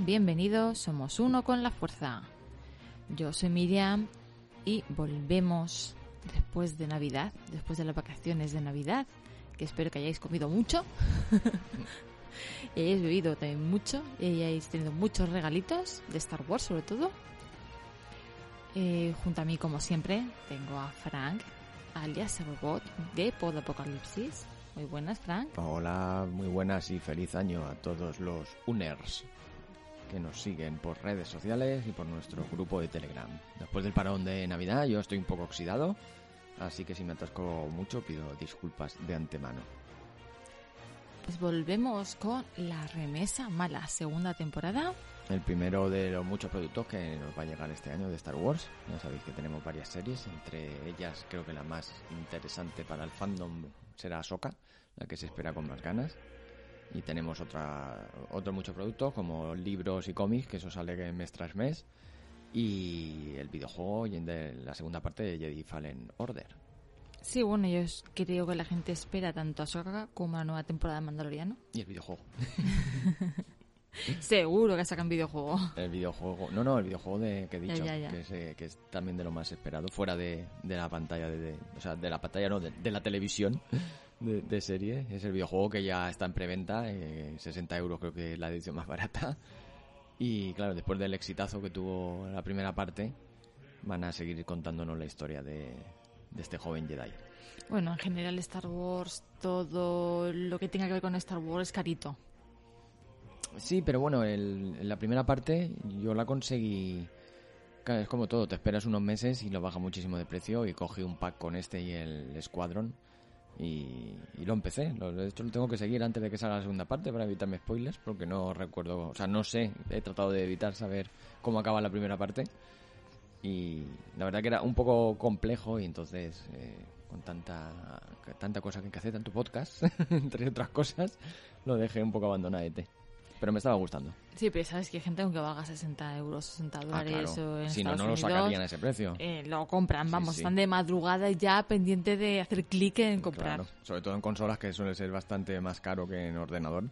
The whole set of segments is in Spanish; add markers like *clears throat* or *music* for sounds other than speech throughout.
Bienvenida, bienvenido, somos uno con la fuerza. Yo soy Miriam y volvemos después de Navidad, después de las vacaciones de Navidad, que espero que hayáis comido mucho *laughs* y hayáis bebido también mucho y hayáis tenido muchos regalitos de Star Wars sobre todo. Eh, junto a mí, como siempre, tengo a Frank, alias Robot de Pod Apocalipsis. Muy buenas, Frank. Hola, muy buenas y feliz año a todos los Uners que nos siguen por redes sociales y por nuestro grupo de Telegram. Después del parón de Navidad yo estoy un poco oxidado, así que si me atasco mucho pido disculpas de antemano. Pues volvemos con La Remesa Mala, segunda temporada. El primero de los muchos productos que nos va a llegar este año de Star Wars. Ya sabéis que tenemos varias series, entre ellas creo que la más interesante para el fandom será Ahsoka, la que se espera con más ganas. Y tenemos otra, otros muchos productos como libros y cómics, que eso sale mes tras mes. Y el videojuego y de la segunda parte de Jedi Fallen Order. Sí, bueno, yo creo que la gente espera tanto a Ahsoka como a la nueva temporada de Mandaloriano. Y el videojuego. *laughs* Seguro que sacan videojuego. El videojuego. No, no, el videojuego de, que he dicho. Ya, ya, ya. Que, es, eh, que es también de lo más esperado. Fuera de, de la pantalla. De, de- o sea, de la pantalla, no, de, de la televisión de, de serie. Es el videojuego que ya está en preventa. Eh, 60 euros creo que es la edición más barata. Y claro, después del exitazo que tuvo la primera parte, van a seguir contándonos la historia de, de este joven Jedi. Bueno, en general Star Wars, todo lo que tenga que ver con Star Wars es carito. Sí, pero bueno, el- la primera parte yo la conseguí. Claro, es como todo, te esperas unos meses y lo baja muchísimo de precio y cogí un pack con este y el Squadron y, lo empecé. Lo- hecho, lo tengo que seguir antes de que salga la segunda parte para evitarme spoilers porque no recuerdo, o sea, no sé, he tratado de evitar saber cómo acaba la primera parte y la verdad que era un poco complejo y entonces eh, con tanta tanta cosa que hacer, tanto podcast, *laughs* entre otras cosas, lo dejé un poco abandonadete. Pero me estaba gustando. Sí, pero sabes que hay gente aunque valga 60 euros, 60 Ah, dólares claro. o en Si no, Estados no lo Unidos, sacarían a ese precio. eh, lo compran, vamos, sí. están de madrugada ya pendiente de hacer clic en comprar. Claro, sobre todo en consolas que suele ser bastante más caro que en ordenador.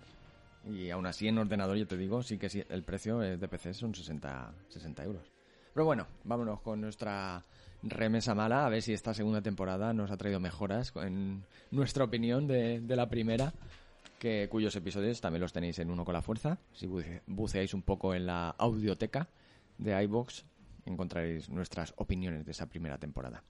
Y aún así en ordenador, yo te digo, sí que sí, el precio es de PC son 60, 60 euros. Pero bueno, vámonos con nuestra remesa mala, a ver si esta segunda temporada nos ha traído mejoras en nuestra opinión de, de la primera, que cuyos episodios también los tenéis en Uno con la Fuerza. Si buce- buceáis un poco en la audioteca de iBox, encontraréis nuestras opiniones de esa primera temporada.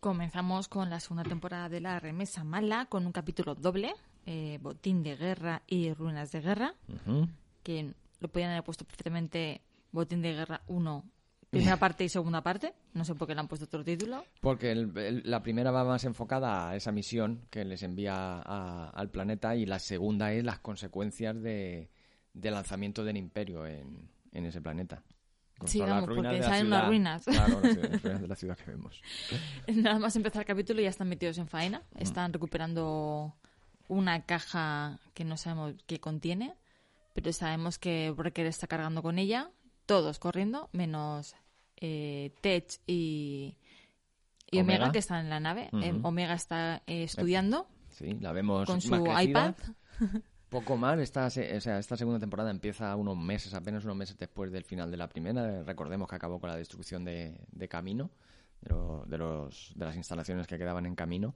Comenzamos con la segunda temporada de La Remesa Mala con un capítulo doble, eh, Botín de Guerra y Ruinas de Guerra, que lo podían haber puesto perfectamente Botín de Guerra 1, primera parte y segunda parte. No sé por qué le han puesto otro título. Porque el- el- la primera va más enfocada a esa misión que les envía a- al planeta y la segunda es las consecuencias de, de lanzamiento del imperio en, en ese planeta. Sí, las vamos, porque salen ciudad. ruinas. Claro, las las ruinas de la ciudad que vemos. *laughs* Nada más empezar el capítulo ya están metidos en faena. Están recuperando una caja que no sabemos qué contiene, pero sabemos que Breaker está cargando con ella. Todos corriendo, menos eh, Tech y, y Omega. Omega. que están en la nave. Eh, Omega está eh, estudiando Sí, la vemos con su más iPad. *laughs* Poco más, esta, o sea, esta segunda temporada empieza unos meses, apenas unos meses después del final de la primera. Recordemos que acabó con la destrucción de, de Camino, de, lo- de los, de las instalaciones que quedaban en Camino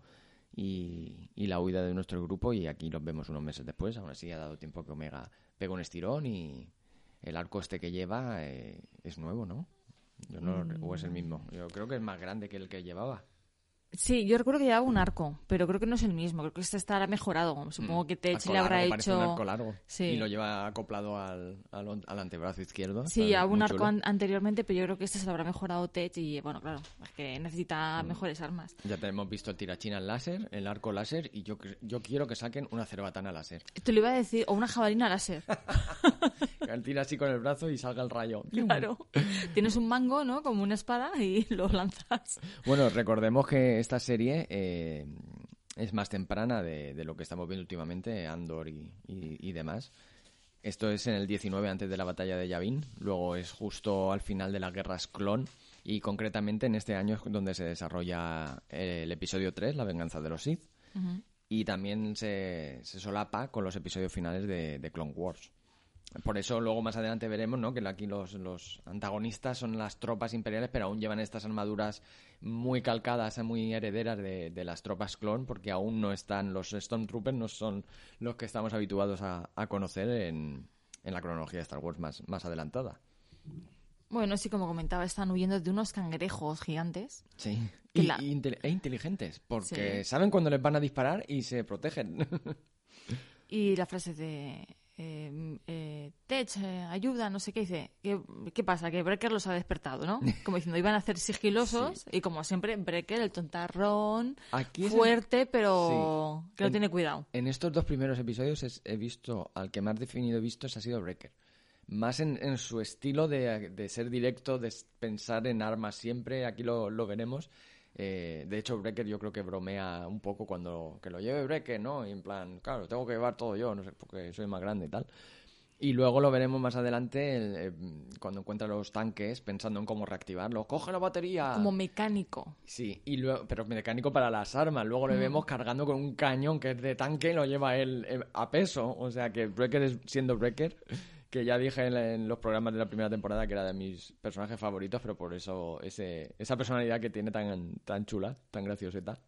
y, y la huida de nuestro grupo. Y aquí los vemos unos meses después. Aún así ha dado tiempo que Omega pegue un estirón y el arco este que lleva eh, es nuevo, ¿no? Yo no, ¿O es el mismo? Yo creo que es más grande que el que llevaba. Sí, yo recuerdo que llevaba un arco, pero creo que no es el mismo. Creo que este estará mejorado. Supongo que Tech le habrá hecho. un arco largo. Sí. Y lo lleva acoplado al, al, al antebrazo izquierdo. Sí, llevaba un arco an- anteriormente, pero yo creo que este se lo habrá mejorado Tech y bueno, claro, es que Mm. necesita mejores armas. Ya tenemos visto el tirachinas láser, el arco láser y yo, yo quiero que saquen una cerbatana láser. Te lo iba a decir, o una jabalina láser. *laughs* Que tira así con el brazo y salga el rayo. claro. *laughs* Tienes un mango, ¿no? Como una espada y *laughs* lo lanzas. Bueno, recordemos que esta serie eh, es más temprana de, de lo que estamos viendo últimamente, Andor y, y- y demás. Esto es en el 19 antes de la batalla de Yavin, luego es justo al final de las guerras clon y concretamente en este año es donde se desarrolla el episodio 3, La venganza de los Sith, y también se, se solapa con los episodios finales de, de Clone Wars. Por eso luego más adelante veremos ¿no? que aquí los, los antagonistas son las tropas imperiales, pero aún llevan estas armaduras muy calcadas, muy herederas de, de las tropas clon, porque aún no están los Stormtroopers, no son los que estamos habituados a, a conocer en, en la cronología de Star Wars más, más adelantada. Bueno, sí, como comentaba, están huyendo de unos cangrejos gigantes. Sí. Que Y, la- y inte- e inteligentes, porque Sí. saben cuándo les van a disparar y se protegen. *laughs* Y la frase de eh, eh, Tech, eh, ayuda, no sé qué dice. ¿Qué, qué pasa? Que Brecker los ha despertado, ¿no? *laughs* Como diciendo, iban a hacer sigilosos y como siempre, Brecker, el tontarrón, Aquí es el- fuerte, pero Sí. que no En- tiene cuidado. En estos dos primeros episodios es- he visto, al que más definido he visto ha sido Breaker. Más en, en su estilo de, de ser directo, de pensar en armas siempre, aquí lo, lo veremos. Eh, de hecho, Breaker yo creo que bromea un poco cuando que lo lleve Breaker, ¿no? Y en plan, claro, tengo que llevar todo yo, no sé, porque soy más grande y tal. Y luego lo veremos más adelante el, eh, cuando encuentra los tanques pensando en cómo reactivarlos. ¡Coge la batería! Como mecánico. Sí, y luego, pero mecánico para las armas. Luego le vemos cargando con un cañón que es de tanque y lo lleva él eh, a peso. O sea que Breaker es siendo Breaker, que ya dije en, en los programas de la primera temporada que era de mis personajes favoritos, pero por eso ese, esa personalidad que tiene tan, tan chula, tan gracioseta.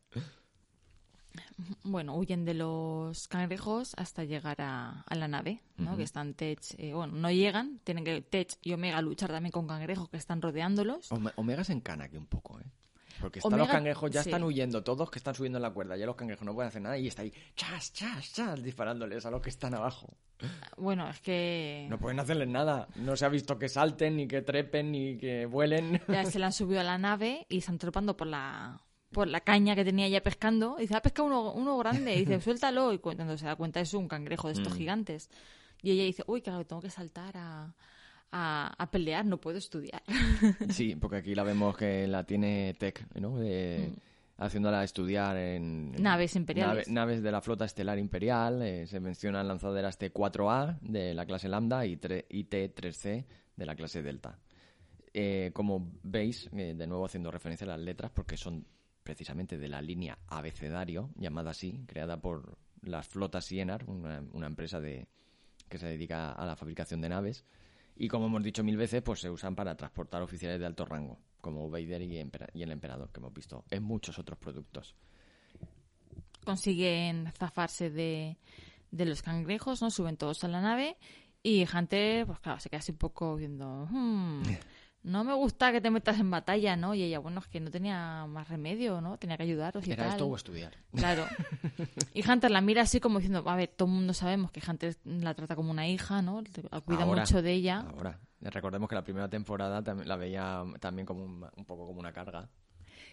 Bueno, huyen de los cangrejos hasta llegar a, a la nave, ¿no? Que están Tech, eh, bueno, no llegan, tienen que Tech y Omega luchar también con cangrejos que están rodeándolos. Ome- Omega se encana aquí un poco, ¿eh? Porque están los Omega, cangrejos, ya sí. están huyendo todos que están subiendo en la cuerda. Ya los cangrejos no pueden hacer nada y está ahí, chas, chas, chas, disparándoles a los que están abajo. Bueno, es que No pueden hacerles nada. No se ha visto que salten, ni que trepen, ni que vuelen. ya se le han subido a la nave y están trepando por la por la caña que tenía ya pescando. Y dice, ha pescado uno, uno grande. Y dice, *laughs* suéltalo. Y cuando se da cuenta es un cangrejo de Mm. estos gigantes. Y ella dice, uy, claro, tengo que saltar a, a, a pelear, no puedo estudiar. *laughs* Sí, porque aquí la vemos que la tiene Tech, ¿no? De- Haciéndola estudiar en... Naves imperiales. nave- naves de la flota estelar imperial. eh, se mencionan lanzaderas T-4A de la clase Lambda y T-3C de la clase Delta. Eh, como veis, eh, de nuevo haciendo referencia a las letras, porque son precisamente de la línea abecedario, llamada así, creada por las flotas Sienar, una, una empresa de, que se dedica a la fabricación de naves. Y como hemos dicho mil veces, pues se usan para transportar oficiales de alto rango, como Vader y, Empera- y el Emperador, que hemos visto en muchos otros productos. Consiguen zafarse de, de los cangrejos, ¿no? Suben todos a la nave. Y Hunter, pues claro, se queda así un poco viendo... "Hmm, *laughs* no me gusta que te metas en batalla, ¿no? Y ella, bueno, es que no tenía más remedio, ¿no? Tenía que ayudaros y ¿Era tal. esto o estudiar? Claro. *laughs* Y Hunter la mira así como diciendo, a ver, todo el mundo sabemos que Hunter la trata como una hija, ¿no? Cuida Ahora, mucho de ella. Ahora, recordemos que la primera temporada la veía también como un, un poco como una carga.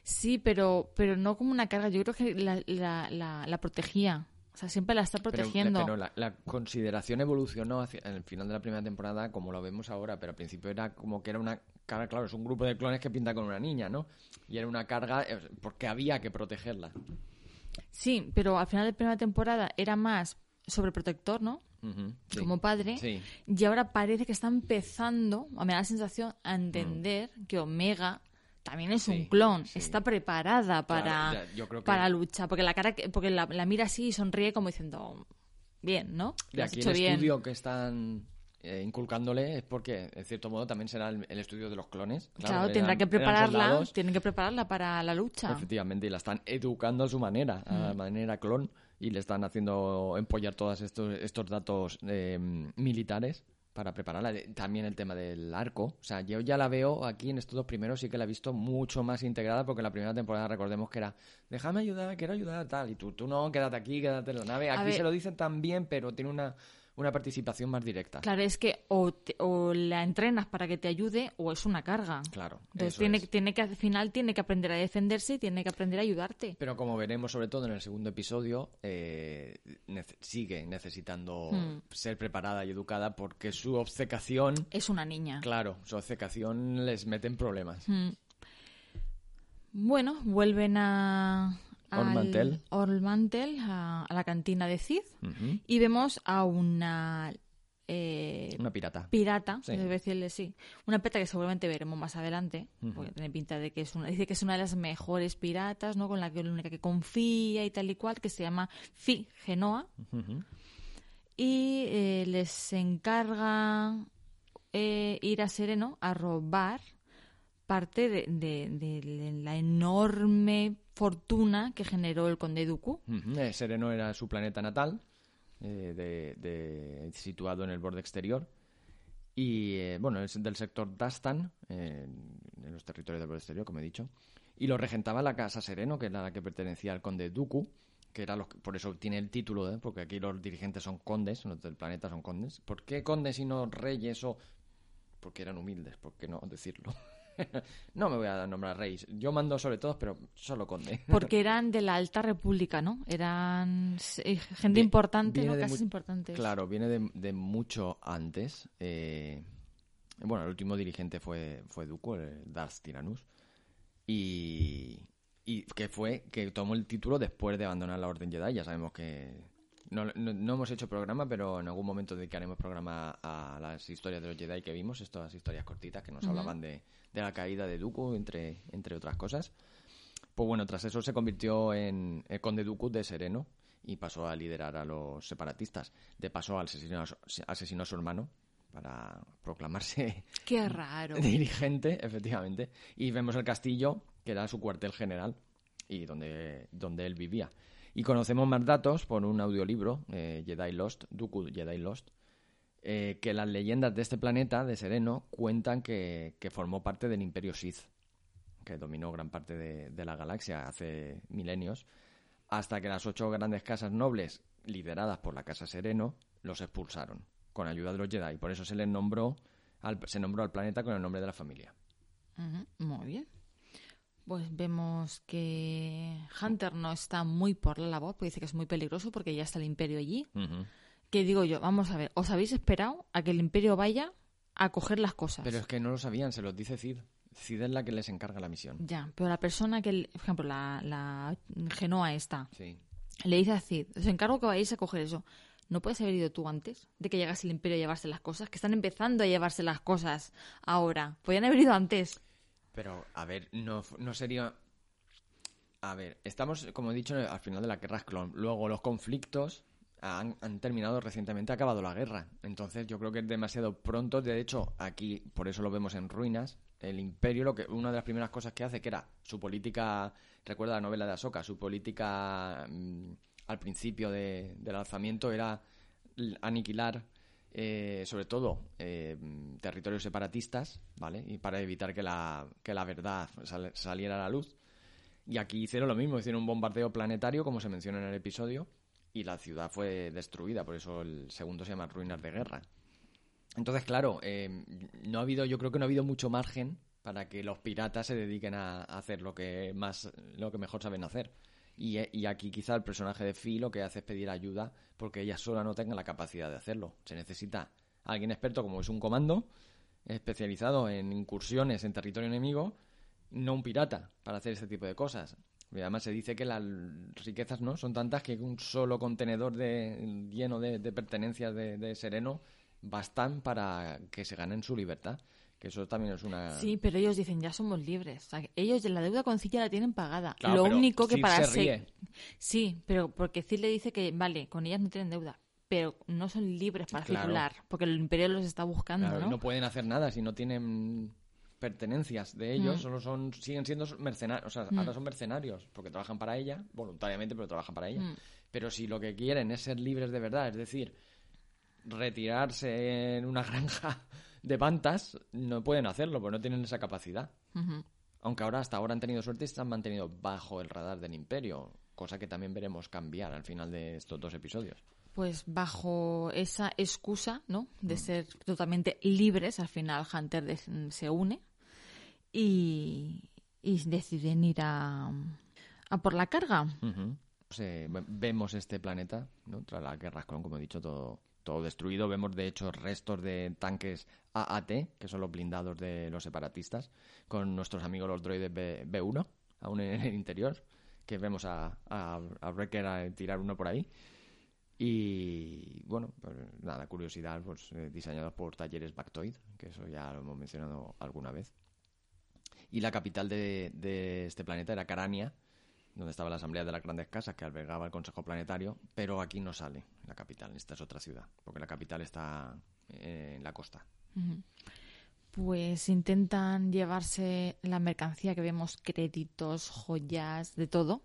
Sí, pero, pero no como una carga. Yo creo que la, la, la, la protegía. O sea, siempre la está protegiendo. Pero, la, la consideración evolucionó hacia en el final de la primera temporada como lo vemos ahora, pero al principio era como que era una carga, claro, es un grupo de clones que pinta con una niña, ¿no? Y era una carga eh, porque había que protegerla. Sí, pero al final de la primera temporada era más sobreprotector, ¿no? Sí. Como padre. Sí. Y ahora parece que está empezando, a me da la sensación, a entender que Omega también es Mm. Sí, un clon. sí. Está preparada para, Claro, ya, que- para luchar. Porque la cara que- porque la, la mira así y sonríe como diciendo, bien, ¿no? De aquí el bien. estudio que están eh, inculcándole es porque, en cierto modo, también será el, el estudio de los clones. Claro, tendrá que prepararla, tienen que prepararla para la lucha. Efectivamente, y la están educando a su manera, a Mm. manera clon, y le están haciendo empollar todos estos, estos datos eh, militares para prepararla. También el tema del arco. O sea, yo ya la veo aquí en estos dos primeros, sí que la he visto mucho más integrada, porque la primera temporada recordemos que era, déjame ayudar, quiero ayudar, tal, y tú, tú no, quédate aquí, quédate en la nave. A Aquí ver. se lo dicen también, pero tiene una, una participación más directa. Claro, es que o, te- o la entrenas para que te ayude o es una carga. Claro, Entonces eso tiene, es. tiene que al final tiene que aprender a defenderse y tiene que aprender a ayudarte. Pero como veremos, sobre todo en el segundo episodio, eh, nece- sigue necesitando Hmm. ser preparada y educada porque su obcecación, Es una niña. claro, su obcecación les mete en problemas. Mm. Bueno, vuelven a Ormantel. Ormantel, a, a la cantina de Cid y vemos a una eh, Una pirata. pirata, Sí. debe decirle sí, una pirata que seguramente veremos más adelante, porque tiene pinta de que es una, dice que es una de las mejores piratas, ¿no? Con la que la única que confía y tal y cual, que se llama Fi Genoa. Y eh, les encarga eh, ir a Sereno a robar parte de, la enorme fortuna que generó el conde Dooku. Eh, Sereno era su planeta natal, eh, de, situado en el borde exterior. Y eh, bueno, es del sector Dastan, eh, en los territorios del borde exterior, como he dicho. Y lo regentaba la Casa Sereno, que era la que pertenecía al conde Dooku, que era los, por eso tiene el título, porque aquí los dirigentes son condes, los del planeta son condes. ¿Por qué condes y no reyes o...? Porque eran humildes, ¿por qué no decirlo? *laughs* *laughs* no me voy a nombrar reyes. Yo mando sobre todos, pero solo conde. *laughs* Porque eran de la Alta República, ¿no? Eran eh, gente importante, Casas importantes. Claro, viene de, de mucho antes. eh, bueno, el último dirigente fue, fue Dooku, el Darth Tyrannus. Y, y que fue que tomó el título después de abandonar la Orden Jedi. Ya sabemos que no, no- no hemos hecho programa, pero en algún momento dedicaremos programa a las historias de los Jedi que vimos, estas historias cortitas que nos hablaban de, de la caída de Dooku, entre, entre otras cosas. Pues bueno, tras eso se convirtió en el conde Dooku de Sereno y pasó a liderar a los separatistas. De paso, asesinó a su, asesinó a su hermano para proclamarse Qué raro. *laughs* dirigente, efectivamente. Y vemos el castillo, que era su cuartel general y donde, donde él vivía. Y conocemos más datos por un audiolibro, eh, Jedi Lost, Dooku Jedi Lost, eh, que las leyendas de este planeta, de Sereno, cuentan que, que formó parte del Imperio Sith, que dominó gran parte de, de la galaxia hace milenios, hasta que las ocho grandes casas nobles, lideradas por la Casa Sereno, los expulsaron, con ayuda de los Jedi. Por eso se les nombró al, se nombró al planeta con el nombre de la familia. Muy bien. Pues vemos que Hunter no está muy por la labor, porque dice que es muy peligroso porque ya está el imperio allí. Que digo yo, vamos a ver, ¿os habéis esperado a que el imperio vaya a coger las cosas? Pero es que no lo sabían, se los dice Cid. Cid es la que les encarga la misión. Ya, pero la persona que, por ejemplo, la, la Genoa esta, Sí. le dice a Cid, os encargo que vayáis a coger eso. ¿No puedes haber ido tú antes de que llegase el imperio a llevarse las cosas? Que están empezando a llevarse las cosas ahora. Podían haber ido antes. Pero, a ver, no, no sería... A ver, estamos, como he dicho, al final de la guerra clon. Luego, los conflictos han, terminado recientemente, ha acabado la guerra. Entonces, yo creo que es demasiado pronto. De hecho, aquí, por eso lo vemos en ruinas. El imperio, lo que una de las primeras cosas que hace, que era su política, recuerda la novela de Ahsoka, su política mm, al principio de- del alzamiento era aniquilar eh, sobre todo eh, territorios separatistas, ¿vale? Y para evitar que la, que la verdad sal- saliera a la luz. Y aquí hicieron lo mismo, hicieron un bombardeo planetario, como se menciona en el episodio, y la ciudad fue destruida, por eso el segundo se llama Ruinas de Guerra. Entonces, claro, eh, no ha habido, yo creo que no ha habido mucho margen para que los piratas se dediquen a, hacer lo que más, lo que mejor saben hacer. Y, eh, y aquí quizá el personaje de Fi lo que hace es pedir ayuda porque ella sola no tenga la capacidad de hacerlo. Se necesita alguien experto como es un comando, especializado en incursiones en territorio enemigo, no un pirata para hacer este tipo de cosas. Y además se dice que las riquezas no son tantas que un solo contenedor de, lleno de, de pertenencias de, de sereno bastan para que se ganen su libertad. Que eso también es una... Sí, pero ellos dicen, ya somos libres. O sea, ellos la deuda con Cid ya la tienen pagada. Claro, Lo único que Cid para se ríe. Sí, pero porque Cid le dice que, vale, con ellas no tienen deuda, pero no son libres para Claro. circular, porque el imperio los está buscando, Claro, y ¿no? no pueden hacer nada si no tienen pertenencias de ellos, Mm. solo son siguen siendo mercenarios, o sea, Mm. ahora son mercenarios porque trabajan para ella, voluntariamente, pero trabajan para ella. Mm. Pero si lo que quieren es ser libres de verdad, es decir, retirarse en una *laughs* granja de pantas, no pueden hacerlo, porque no tienen esa capacidad. Aunque ahora hasta ahora han tenido suerte y se han mantenido bajo el radar del imperio, cosa que también veremos cambiar al final de estos dos episodios. Pues bajo esa excusa, ¿no? De ser totalmente libres, al final Hunter se une y, y deciden ir a, a por la carga. Vemos este planeta, ¿no? tras las guerras como he dicho, todo, todo destruido. Vemos, de hecho, restos de tanques AAT, que son los blindados de los separatistas, con nuestros amigos los droides B, B1, aún en el interior, que vemos a, a, a Wrecker a tirar uno por ahí. Y bueno, pues nada, curiosidad, pues eh, diseñados por talleres Bactoid, que eso ya lo hemos mencionado alguna vez. Y la capital de, de este planeta era Carania, donde estaba la Asamblea de las Grandes Casas que albergaba el Consejo Planetario, pero aquí no sale la capital, esta es otra ciudad, porque la capital está eh, en la costa. Pues intentan llevarse la mercancía que vemos, créditos, joyas, de todo.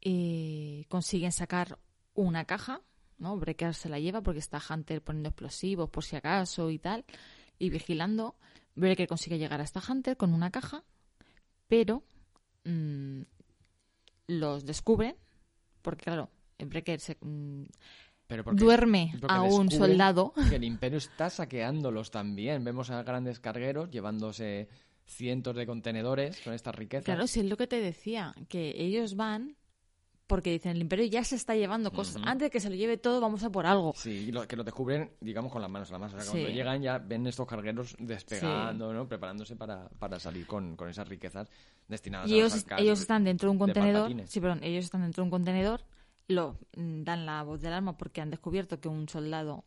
Y consiguen sacar una caja, ¿no? Breaker se la lleva porque está Hunter poniendo explosivos por si acaso y tal, y vigilando. Breaker consigue llegar hasta Hunter con una caja, pero mm, los descubren, porque claro, Breaker se, mm, duerme a un soldado. Que el imperio está saqueándolos también. Vemos a grandes cargueros llevándose cientos de contenedores con estas riquezas. Claro, si es lo que te decía, que ellos van porque dicen el imperio ya se está llevando cosas. Antes de que se lo lleve todo, vamos a por algo. Sí, y que lo descubren, digamos, con las manos a la masa. Cuando llegan ya ven estos cargueros despegando, ¿no? Preparándose para, para salir con, con, esas riquezas destinadas y a ellos, ellos están dentro de un contenedor. sí, perdón, ellos están dentro de un contenedor lo mm, dan la voz del arma porque han descubierto que un soldado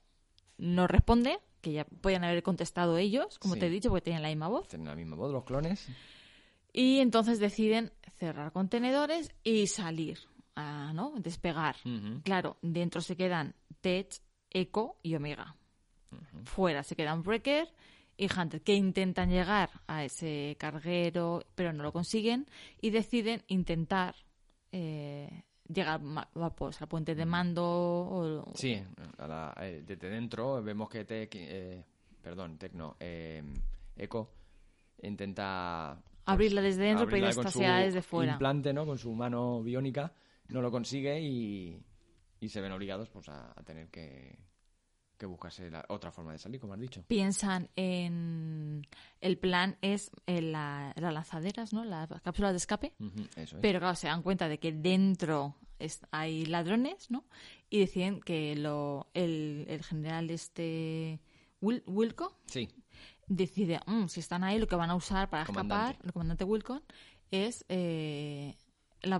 no responde, que ya podían haber contestado ellos, como te he dicho, porque tenían la misma voz. Tienen la misma voz los clones. Y entonces deciden cerrar contenedores y salir, ¿no? Despegar. Claro, dentro se quedan Tech, Echo y Omega. Fuera se quedan Breaker y Hunter, que intentan llegar a ese carguero, pero no lo consiguen y deciden intentar eh, llega pues, al puente de mando. O... Sí, eh, desde dentro vemos que Tec, eh, perdón, Tecno, eh, Eco intenta pues, abrirla desde dentro, pero esta sea desde fuera. Implante, ¿no? Con su mano biónica no lo consigue y, y se ven obligados pues a tener que que buscase la otra forma de salir, como has dicho. Piensan en... El plan es las lanzaderas, ¿no? Las cápsulas de escape. Pero claro, se dan cuenta de que dentro hay ladrones, ¿no? Y deciden que lo, el, general este... Wilco sí. decide, mm, si están ahí, lo que van a usar para escapar, el comandante Wilco, es... Eh, la,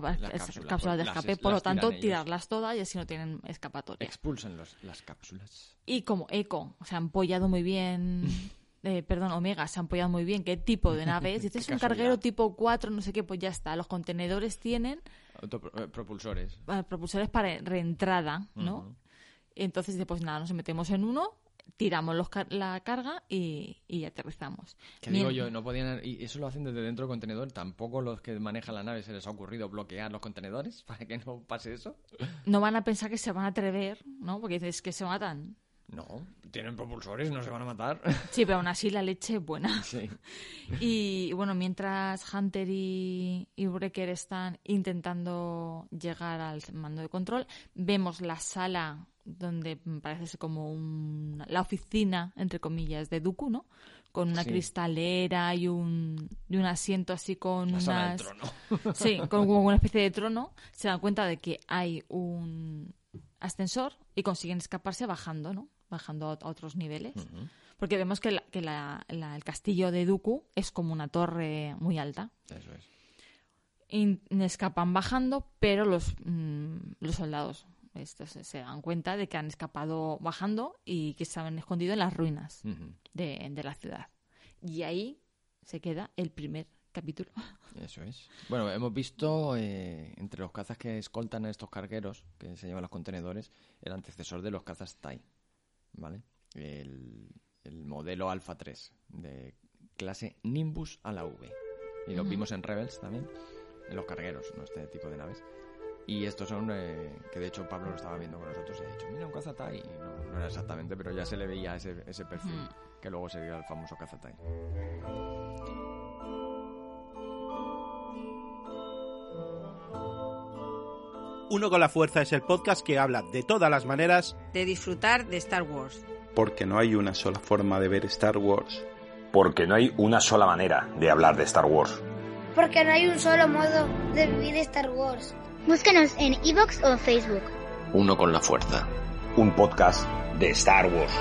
cápsula, de escape, por lo tanto, tirarlas todas y así no tienen escapatoria. Expulsan las cápsulas. Y como Eco se ha apoyado muy bien, *laughs* eh, perdón, Omega se ha apoyado muy bien, qué tipo de nave es. *laughs* es un carguero tipo 4, no sé qué, pues ya está. Los contenedores tienen... Eh, propulsores. propulsores para reentrada, ¿no? Entonces pues nada, nos metemos en uno, tiramos los la carga y, y aterrizamos. Que digo yo, no podían, y eso lo hacen desde dentro del contenedor, tampoco los que manejan la nave se les ha ocurrido bloquear los contenedores *laughs* para que no pase eso. No van a pensar que se van a atrever, ¿no? Porque dices que se matan. No, tienen propulsores, no se van a matar. *laughs* Sí, pero aún así la leche es buena. Sí. *laughs* Y bueno, mientras Hunter y, y Breaker están intentando llegar al mando de control, vemos la sala donde parece ser como la oficina, entre comillas, de Dooku, ¿no? Con una cristalera y un, y un asiento así con unas... *laughs* sí, con como una especie de trono. Se dan cuenta de que hay un ascensor y consiguen escaparse bajando, ¿no? Bajando a, otros niveles. Porque vemos que, que el castillo de Dooku es como una torre muy alta. Eso es. Y escapan bajando, pero los, mm, los soldados estos se dan cuenta de que han escapado bajando y que se han escondido en las ruinas de, la ciudad. Y ahí se queda el primer capítulo. *laughs* Eso es. Bueno, hemos visto eh, entre los cazas que escoltan a estos cargueros, que se llaman los contenedores, el antecesor de los cazas TIE, ¿vale? El, el modelo Alpha 3 de clase Nimbus a la V. Y lo vimos en Rebels también, en los cargueros, ¿no? Este tipo de naves. Y estos son, eh, que de hecho Pablo lo estaba viendo con nosotros y ha dicho, mira un cazatai. Y no, no era exactamente, pero ya se le veía ese, ese perfil, hmm. que luego sería el famoso cazatai. Uno con la Fuerza es el podcast que habla de todas las maneras de disfrutar de Star Wars. Porque no hay una sola forma de ver Star Wars. Porque no hay una sola manera de hablar de Star Wars. Porque no hay un solo modo de vivir Star Wars. Búscanos en iVoox o Facebook. Uno con la fuerza. Un podcast de Star Wars.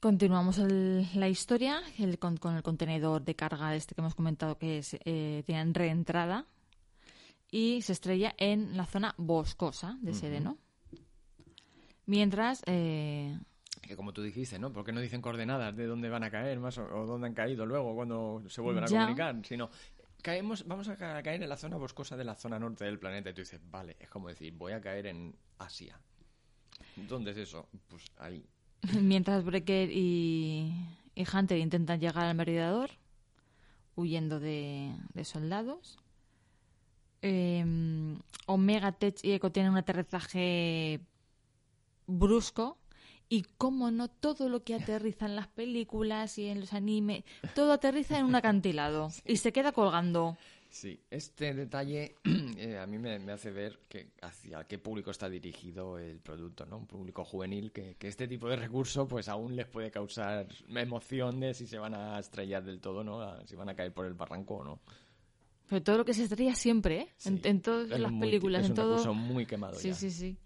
Continuamos la historia con, el contenedor de carga este que hemos comentado que es, eh, tienen reentrada y se estrella en la zona boscosa de Sereno. Mientras eh, Que como tú dijiste, ¿no? ¿Por qué no dicen coordenadas de dónde van a caer más o, o dónde han caído luego cuando se vuelven a comunicar? Sino, caemos, vamos a ca- caer en la zona boscosa de la zona norte del planeta. Y tú dices, vale, es como decir, voy a caer en Asia. ¿Dónde es eso? Pues ahí. *laughs* Mientras Breaker y, y Hunter intentan llegar al meridador, huyendo de, de soldados. Eh, Omega, Tech y Echo tienen un aterrizaje brusco. Y como no, todo lo que aterriza en las películas y en los animes, todo aterriza en un acantilado *laughs* y se queda colgando. Sí, este detalle *clears throat* eh, a mí me, me hace ver que hacia qué público está dirigido el producto, ¿no? Un público juvenil que, que este tipo de recurso pues aún les puede causar emoción de si se van a estrellar del todo, ¿no? A- si van a caer por el barranco o no. Pero todo lo que se estrella siempre, ¿eh? En, Sí, en todas es las muy- películas, es en un todo. recurso muy quemado Sí, ya. sí, sí.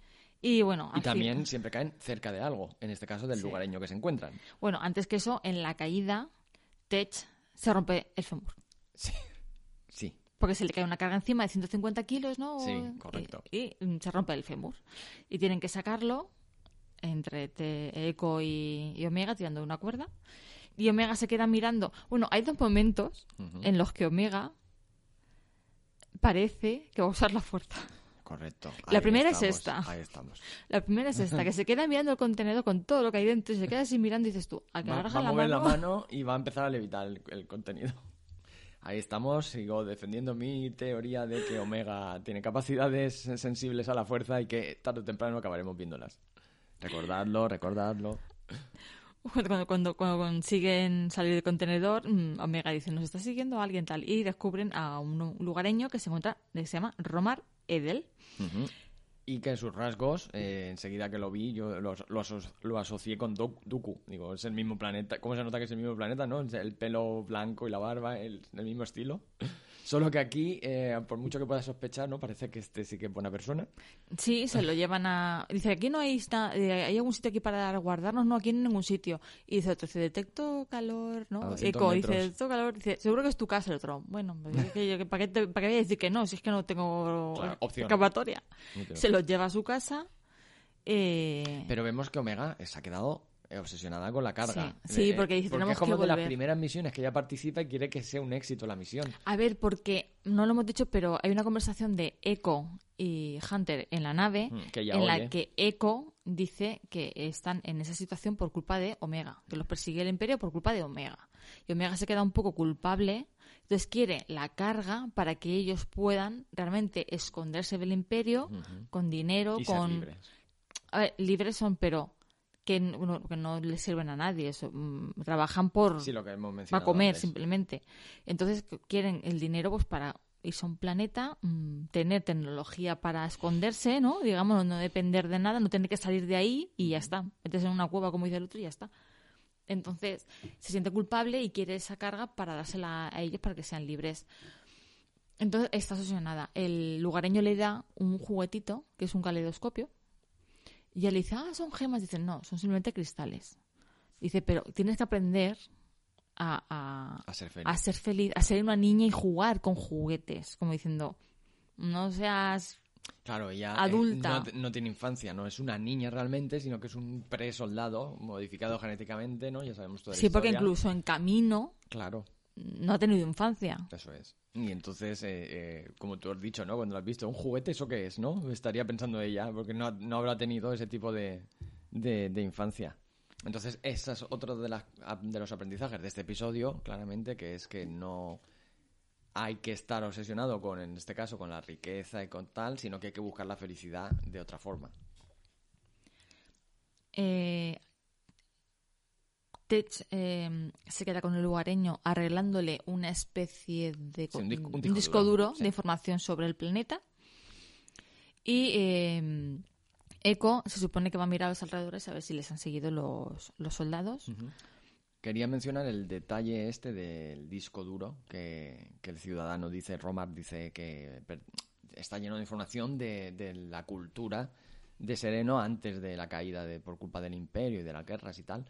Y bueno, Y también siempre caen cerca de algo, en este caso del Sí. lugareño que se encuentran. Bueno, antes que eso, en la caída, Tech se rompe el fémur. Sí, Porque se le cae una carga encima de 150 kilos, ¿no? Sí, Y- correcto. Y, mm, se rompe el fémur. Y tienen que sacarlo entre Echo y, y Omega tirando una cuerda. Y Omega se queda mirando. Bueno, hay dos momentos Ujú. en los que Omega parece que va a usar la fuerza. correcto. La primera es esta. Ahí estamos. La primera es esta, que se queda mirando el contenedor con todo lo que hay dentro y se queda así mirando y dices tú, al que Va, a la mover mano... la mano y va a empezar a levitar el, el contenido. *laughs* Ahí estamos, sigo defendiendo mi teoría de que Omega tiene capacidades sensibles a la fuerza y que tarde o temprano acabaremos viéndolas. Recordadlo, recordadlo. *laughs* Cuando, cuando, cuando consiguen salir del contenedor, mm, Omega dice, nos está siguiendo alguien tal. Y descubren a un lugareño que se encuentra, que se llama Romar Edel. Y que sus rasgos, eh, enseguida que lo vi, yo lo, lo aso- lo asocié con Dok- Dooku. Digo, es el mismo planeta. ¿Cómo se nota que es el mismo planeta, no? El pelo blanco y la barba, el mismo estilo. Solo que aquí, eh, por mucho que pueda sospechar, ¿no? Parece que este sí que es buena persona. Sí, se lo llevan a... Dice, aquí no hay... eh, ¿Hay algún sitio aquí para guardarnos? No, aquí no hay ningún sitio. Y dice otro, dice, detecto calor, ¿no? 200 Eco, dice, detecto calor. Dice, seguro que es tu casa. El otro, bueno, ¿para, qué te- ¿para qué voy a decir que no? Si es que no tengo Claro, opción. escapatoria. No tengo. Se los lleva a su casa. eh, Pero vemos que Omega se ha quedado obsesionada con la carga. Sí, sí, porque dice, tenemos es como que de las primeras misiones que ella participa y quiere que sea un éxito la misión. A ver, porque no lo hemos dicho, pero hay una conversación de Echo y Hunter en la nave Mm, que en oye. la que Echo dice que están en esa situación por culpa de Omega, que los persigue el Imperio por culpa de Omega. Y Omega se queda un poco culpable, entonces quiere la carga para que ellos puedan realmente esconderse del Imperio con dinero, y con... libres. A ver, libres son, pero que, no- que no les sirven a nadie, eso, mm, trabajan por Sí, lo que hemos para comer antes. simplemente. Entonces qu- quieren el dinero pues para irse a un planeta, mm, tener tecnología para esconderse, ¿no? Digamos, no depender de nada, no tener que salir de ahí y ya está. Meterse en una cueva, como dice el otro, y ya está. Entonces se siente culpable y quiere esa carga para dársela a ellos para que sean libres. Entonces está obsesionada. El lugareño le da un juguetito, que es un caleidoscopio, y le dice, ah, son gemas. Dice, no, son simplemente cristales. Dice, pero tienes que aprender a, a, A ser feliz. a ser feliz, a ser una niña y jugar con juguetes. Como diciendo, no seas... Claro, ella eh, Adulta. no, no tiene infancia, no es una niña realmente, sino que es un pre-soldado modificado genéticamente, ¿no? Ya sabemos toda la Sí, porque incluso en camino Claro, no ha tenido infancia. eso es. Y entonces, eh, eh, como tú has dicho, ¿no? Cuando lo has visto, ¿un juguete eso qué es, no? Estaría pensando ella, porque no, no habrá tenido ese tipo de, de, de infancia. Entonces, ese es otro de, las, de los aprendizajes de este episodio, claramente, que es que no hay que estar obsesionado con, en este caso, con la riqueza y con tal, sino que hay que buscar la felicidad de otra forma. Eh, Tech eh, se queda con el lugareño arreglándole una especie de Sí, un disco- un un disco disco duro, duro sí. de información sobre el planeta. Y eh, Echo se supone que va a mirar a los alrededores a ver si les han seguido los, los soldados. Quería mencionar el detalle este del disco duro, que, que el ciudadano dice, Romar dice que está lleno de información de, de la cultura de Sereno antes de la caída de, por culpa del imperio y de las guerras y tal.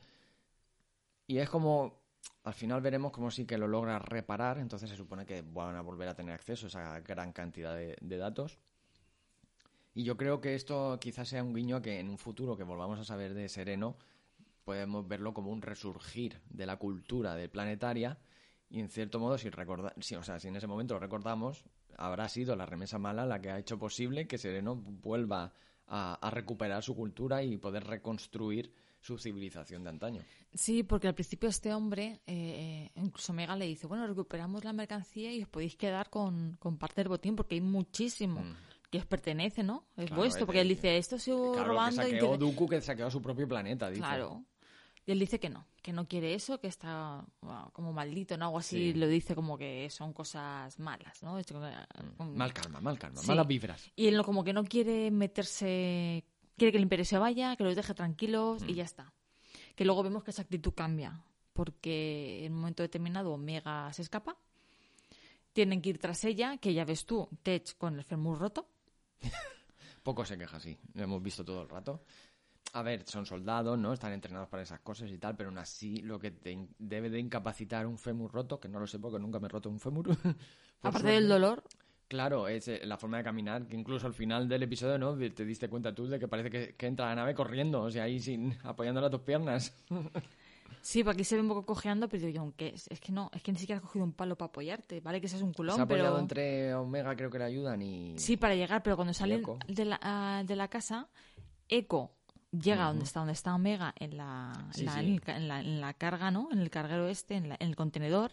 Y es como al final veremos cómo sí que lo logra reparar, entonces se supone que van a volver a tener acceso a esa gran cantidad de, datos. Y yo creo que esto quizás sea un guiño a que en un futuro que volvamos a saber de Sereno, podemos verlo como un resurgir de la cultura de planetaria y en cierto modo si recorda, si, o sea, si en ese momento lo recordamos, habrá sido la remesa mala la que ha hecho posible que Sereno vuelva a recuperar su cultura y poder reconstruir su civilización de antaño. Sí, porque al principio este hombre, eh, incluso Mega le dice, bueno, recuperamos la mercancía y os podéis quedar con, con parte del botín porque hay muchísimo Mm. que os pertenece, ¿no? Es Claro, vuestro, es porque él dice, esto se Claro, que robando y saqueó que- Dooku que saqueó su propio planeta, dice. Claro. Y él dice que no, que no quiere eso, que está bueno, como maldito, ¿no? Algo Sí. así lo dice como que son cosas malas, ¿no? Como- Mm, Mal karma, mal karma, Sí. malas vibras. Y él como que no quiere meterse, quiere que el imperio se vaya, que los deje tranquilos Mm. y ya está. Que luego vemos que esa actitud cambia, porque en un momento determinado Omega se escapa, tienen que ir tras ella, que ya ves tú, Tech con el fémur roto. *laughs* Poco se queja, sí. Lo hemos visto todo el rato. A ver, son soldados, ¿no? Están entrenados para esas cosas y tal, pero aún así lo que te debe de incapacitar un fémur roto, que no lo sé porque nunca me he roto un fémur. *laughs* Aparte del dolor, Claro, es eh, la forma de caminar, que incluso al final del episodio, ¿no? Te diste cuenta tú de que parece que, que entra la nave corriendo, o sea, ahí sin *laughs* apoyando las dos piernas. *laughs* sí, porque aquí se ve un poco cojeando, pero digo yo, ¿qué es? Es que no, es que ni siquiera has cogido un palo para apoyarte, ¿vale? Que seas un culón, Se ha apoyado pero... entre Omega, creo que le ayudan y... Sí, para llegar, pero cuando salen Echo. de la, ah, de la casa, Echo llega donde está donde está Omega en la, Sí, la- sí. En, la, en la carga, ¿no? En el carguero este, en, la- en el contenedor.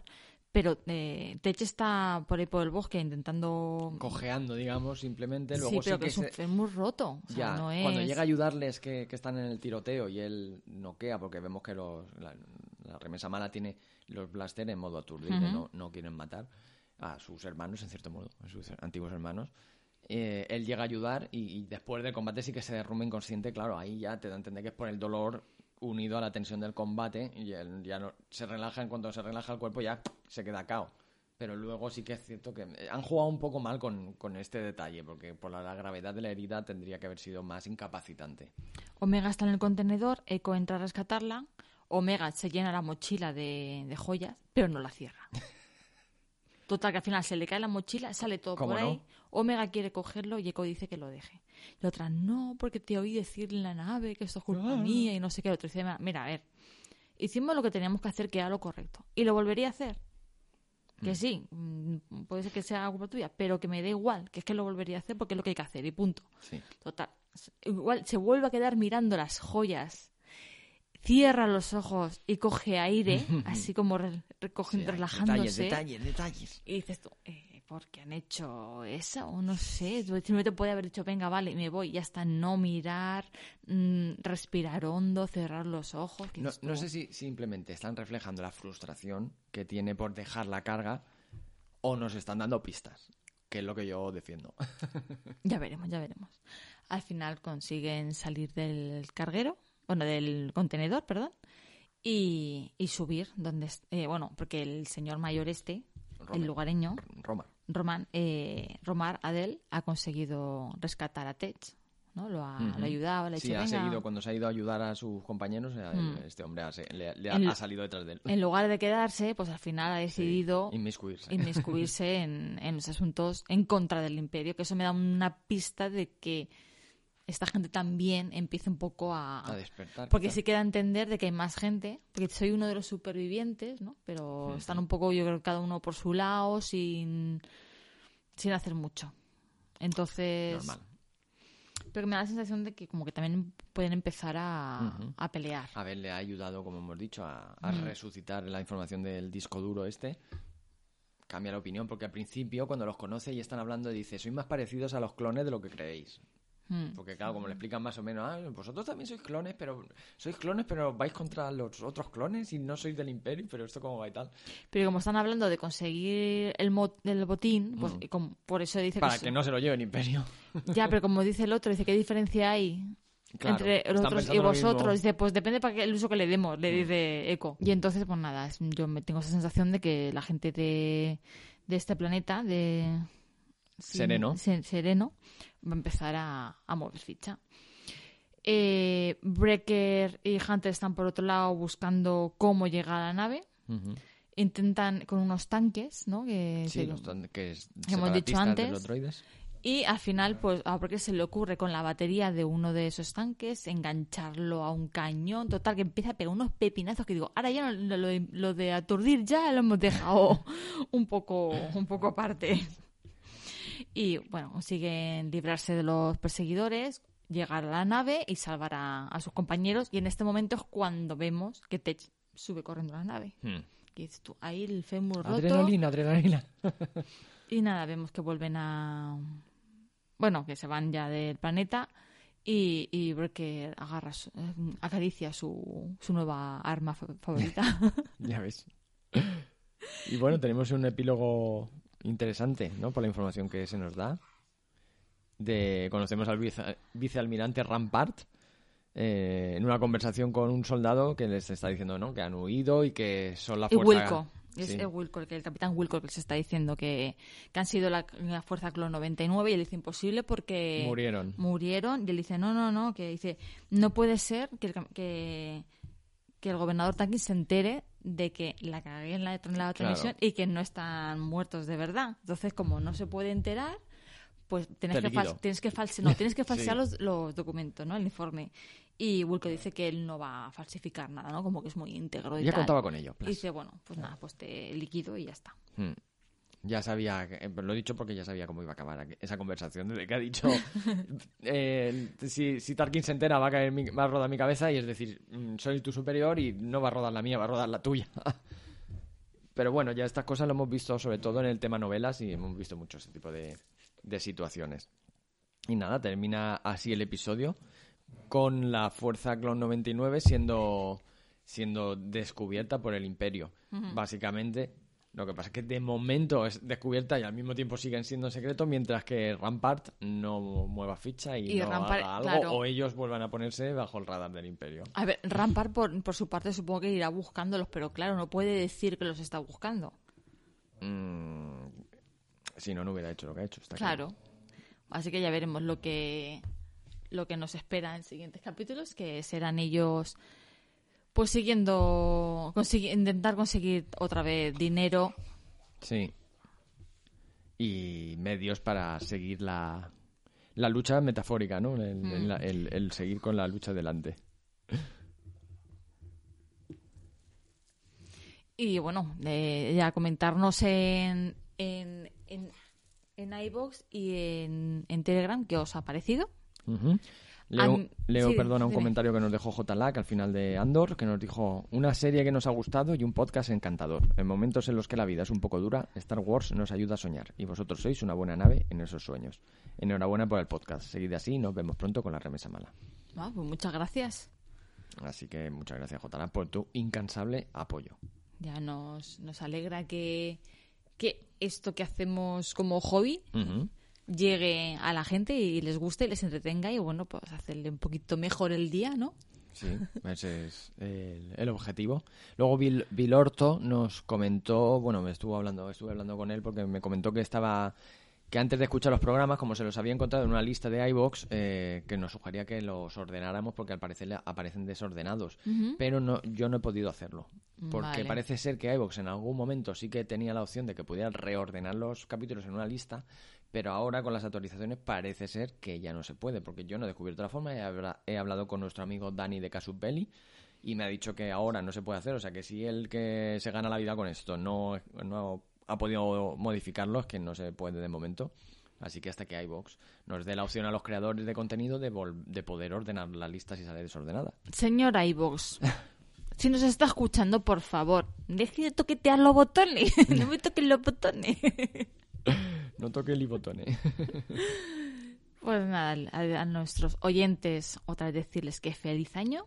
Pero eh, Tech está por ahí por el bosque intentando... Cojeando, digamos, simplemente. sí, Luego pero sí que, que es un se- fémur roto. O sea, Ya, no es... cuando llega a ayudarles que, que están en el tiroteo y él noquea, porque vemos que los, la, la remesa mala tiene los blaster en modo aturdido, Ujú. no, no quieren matar a sus hermanos, en cierto modo, a sus antiguos hermanos. Eh, él llega a ayudar y, y después del combate sí que se derrumba inconsciente, claro, ahí ya te da a entender que es por el dolor unido a la tensión del combate y él ya no, se relaja, en cuanto se relaja el cuerpo ya se queda cao. Pero luego sí que es cierto que eh, han jugado un poco mal con, con este detalle, porque por la, la gravedad de la herida tendría que haber sido más incapacitante. Omega está en el contenedor, Echo entra a rescatarla, Omega se llena la mochila de, de joyas, pero no la cierra. *laughs* Total, que al final se le cae la mochila, sale todo ¿Cómo por ahí? Omega quiere cogerlo y Echo dice que lo deje. Y otra, no, porque te oí decir en la nave que esto es culpa mía y no sé qué. El otro dice, mira, a ver, hicimos lo que teníamos que hacer, que era lo correcto. ¿Y lo volvería a hacer? Que sí, mm, puede ser que sea culpa tuya, pero que me dé igual, que es que lo volvería a hacer porque es lo que hay que hacer y punto. Sí. Total. Igual se vuelve a quedar mirando las joyas, cierra los ojos y coge aire, *laughs* así como re- recoge, Sí, relajándose. Detalles, detalles, detalles. Y dices tú, eh, ¿por qué han hecho eso? O no sé, tú simplemente puede haber dicho, venga, vale, me voy, ya está, no mirar, mm, respirar hondo, cerrar los ojos. No, no sé si simplemente están reflejando la frustración que tiene por dejar la carga o nos están dando pistas, que es lo que yo defiendo. *laughs* Ya veremos, ya veremos. Al final consiguen salir del carguero, bueno, del contenedor, perdón, y, y subir donde, eh, bueno, porque el señor mayor este, el lugareño, Roma. Roman, eh, Romar Adel, ha conseguido rescatar a Tech, ¿no? Lo ha, Ujú. lo ha ayudado, le ha Sí, ha "Venga". seguido, cuando se ha ido a ayudar a sus compañeros, eh, Mm. este hombre ha, se- le, le ha, ha salido detrás de él. En lugar de quedarse, pues al final ha decidido Inmiscuirse. inmiscuirse en, en los asuntos en contra del imperio, que eso me da una pista de que esta gente también empieza un poco a... A despertar. porque quizá. sí queda a entender de que hay más gente, porque soy uno de los supervivientes, ¿no? Pero están un poco, yo creo, cada uno por su lado, sin, sin hacer mucho. Entonces... Normal. Pero me da la sensación de que como que también pueden empezar a, a pelear. A ver, le ha ayudado, como hemos dicho, a, a resucitar la información del disco duro este. Cambia la opinión, porque al principio, cuando los conoce y están hablando, dice, sois más parecidos a los clones de lo que creéis. Mm. Porque claro, como le explican más o menos, ah, vosotros también sois clones, pero sois clones, pero vais contra los otros clones y no sois del imperio, pero esto cómo va y tal. Pero como están hablando de conseguir el, mo- el botín, pues Mm. y como- por eso dice Para que, que no se lo lleve el imperio. Ya, pero como dice el otro, dice, ¿qué diferencia hay Claro, entre nosotros y vosotros? Dice, pues depende para qué el uso que le demos, le Mm. dice Eco. Y entonces, pues nada, yo me tengo esa sensación de que la gente de, de este planeta, de... Sereno. se- sereno, va a empezar a, a mover ficha. Eh, Breaker y Hunter están por otro lado buscando cómo llegar a la nave. Intentan con unos tanques, ¿no? Que Sí, se- los que hemos dicho de antes. los droides. Y al final, pues, a porque se le ocurre con la batería de uno de esos tanques engancharlo a un cañón, total, que empieza a pegar unos pepinazos que digo, ahora ya no- lo, de, lo de aturdir ya lo hemos dejado *laughs* un poco, un poco aparte. Y bueno, consiguen librarse de los perseguidores, llegar a la nave y salvar a, a sus compañeros. Y en este momento es cuando vemos que Tech sube corriendo a la nave. Hmm. Y dices tú, ahí el fémur roto. Adrenalina, adrenalina. *laughs* Y nada, vemos que vuelven a. Bueno, que se van ya del planeta. Y, y Breaker agarra, su- eh, acaricia su, su nueva arma fa- favorita. *laughs* Ya ves. Y bueno, tenemos un epílogo interesante, ¿no? Por la información que se nos da. De, conocemos al vice- vicealmirante Rampart eh, en una conversación con un soldado que les está diciendo, ¿no? Que han huido y que son la y fuerza... Wilco. Es Sí. el, Wilco, el capitán Wilco que les está diciendo que, que han sido la, la fuerza Clon 99 y él dice imposible porque Murieron. murieron y él dice no, no, no, que dice no puede ser que que, que el gobernador Tankin se entere de que la cagué en la, en la transmisión y que no están muertos de verdad. Entonces, como no se puede enterar, pues tienes que, tienes que, no, tienes que *laughs* falsear Sí. los, los documentos, ¿no? El informe. Y Wilco dice que él no va a falsificar nada, ¿no? Como que es muy íntegro y Ya tal. contaba con ello. Y plas. dice, bueno, pues nada, pues te liquido y ya está. Hmm. Ya sabía, eh, lo he dicho porque ya sabía cómo iba a acabar esa conversación, desde que ha dicho, *laughs* eh, si, si Tarkin se entera va a, caer mi- va a rodar mi cabeza y es decir, mm, soy tu superior y no va a rodar la mía, va a rodar la tuya. *laughs* Pero bueno, ya estas cosas lo hemos visto sobre todo en el tema novelas y hemos visto mucho ese tipo de, de situaciones. Y nada, termina así el episodio con la Fuerza Clon 99 siendo, siendo descubierta por el Imperio. Básicamente, lo que pasa es que de momento es descubierta y al mismo tiempo siguen siendo en secreto, mientras que Rampart no mueva ficha y, Y no Rampart, haga algo, claro. o ellos vuelvan a ponerse bajo el radar del Imperio. A ver, Rampart por, por su parte supongo que irá buscándolos, pero claro, no puede decir que los está buscando. Mm, si no, no hubiera hecho lo que ha hecho. Está Claro. Así que ya veremos lo que lo que nos espera en siguientes capítulos, que serán ellos pues siguiendo consegui- intentar conseguir otra vez dinero Sí. Y medios para seguir la, la lucha metafórica, ¿no? El, Mm. el- el- el seguir con la lucha adelante. y bueno, eh, ya comentarnos en en en, en iVoox y en, en Telegram qué os ha parecido. Ujú. Leo, Am- Leo, sí, perdona, un dime. comentario que nos dejó JLAC al final de Andor, que nos dijo una serie que nos ha gustado y un podcast encantador. En momentos en los que la vida es un poco dura, Star Wars nos ayuda a soñar y vosotros sois una buena nave en esos sueños. Enhorabuena por el podcast. Seguid así y nos vemos pronto con la remesa mala. Ah, pues muchas gracias. Así que muchas gracias, JLAC, por tu incansable apoyo. Ya nos, nos alegra que, que esto que hacemos como hobby. Llegue a la gente y les guste y les entretenga y bueno, pues hacerle un poquito mejor el día, ¿no? Sí, ese es el, el objetivo. Luego Bill, Bill Orto nos comentó, bueno, me estuvo hablando, estuve hablando con él porque me comentó que estaba que antes de escuchar los programas, como se los había encontrado en una lista de iBox, que nos sugería que los ordenáramos porque al parecer le aparecen desordenados. Pero no, yo no he podido hacerlo. Porque Vale. parece ser que iBox en algún momento sí que tenía la opción de que pudiera reordenar los capítulos en una lista, pero ahora con las actualizaciones parece ser que ya no se puede, porque yo no he descubierto la forma, he, habla- he hablado con nuestro amigo Dani de Casupelli y me ha dicho que ahora no se puede hacer, o sea que si él que se gana la vida con esto no, no ha podido modificarlo, es que no se puede de momento. Así que hasta que iVox nos dé la opción a los creadores de contenido de, de poder ordenar la lista si sale desordenada. Señor iVox, *laughs* si nos está escuchando, por favor, deje de toquetear los botones. *laughs* no me toquen los botones. *laughs* No toque el botone. *laughs* pues nada, a, a nuestros oyentes, otra vez decirles que feliz año,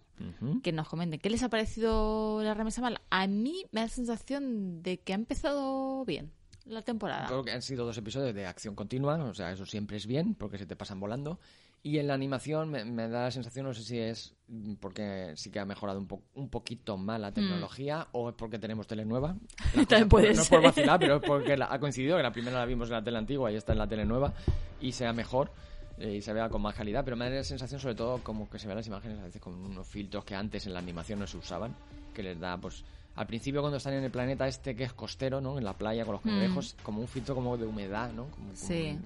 que nos comenten qué les ha parecido la remesa mala. A mí me da la sensación de que ha empezado bien la temporada. Creo que han sido dos episodios de acción continua, o sea, eso siempre es bien, porque se te pasan volando. Y en la animación me, me da la sensación, no sé si es mm, porque sí que ha mejorado un, po- un poquito más la tecnología o es porque tenemos tele nueva. *laughs* También puede no es por ser. vacilar, pero es porque la- ha coincidido que la primera la vimos en la tele antigua y esta en la tele nueva y sea mejor eh, y se vea con más calidad. Pero me da la sensación, sobre todo, como que se vean las imágenes a veces con unos filtros que antes en la animación no se usaban, que les da, pues, al principio cuando están en el planeta este que es costero, ¿no? En la playa con los cangrejos, como un filtro como de humedad, ¿no? Como, Sí.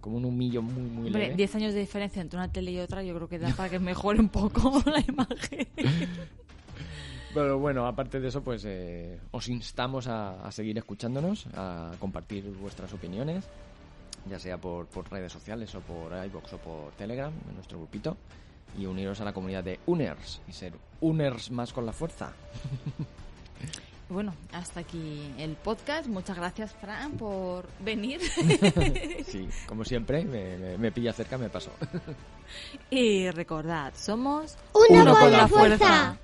Como un humillo muy, muy Hombre, leve. 10 años de diferencia entre una tele y otra, yo creo que da para que mejore un poco *laughs* la imagen. *laughs* Pero bueno, aparte de eso, pues eh, os instamos a, a seguir escuchándonos, a compartir vuestras opiniones, ya sea por, por redes sociales o por iBox o por Telegram, en nuestro grupito, y uniros a la comunidad de Uners y ser Uners más con la fuerza. *laughs* Bueno, hasta aquí el podcast. Muchas gracias, Fran, por venir. *laughs* Sí, como siempre, me, me- me pilla cerca, me paso. *laughs* y recordad, somos Uno, Uno con, con la la fuerza. fuerza.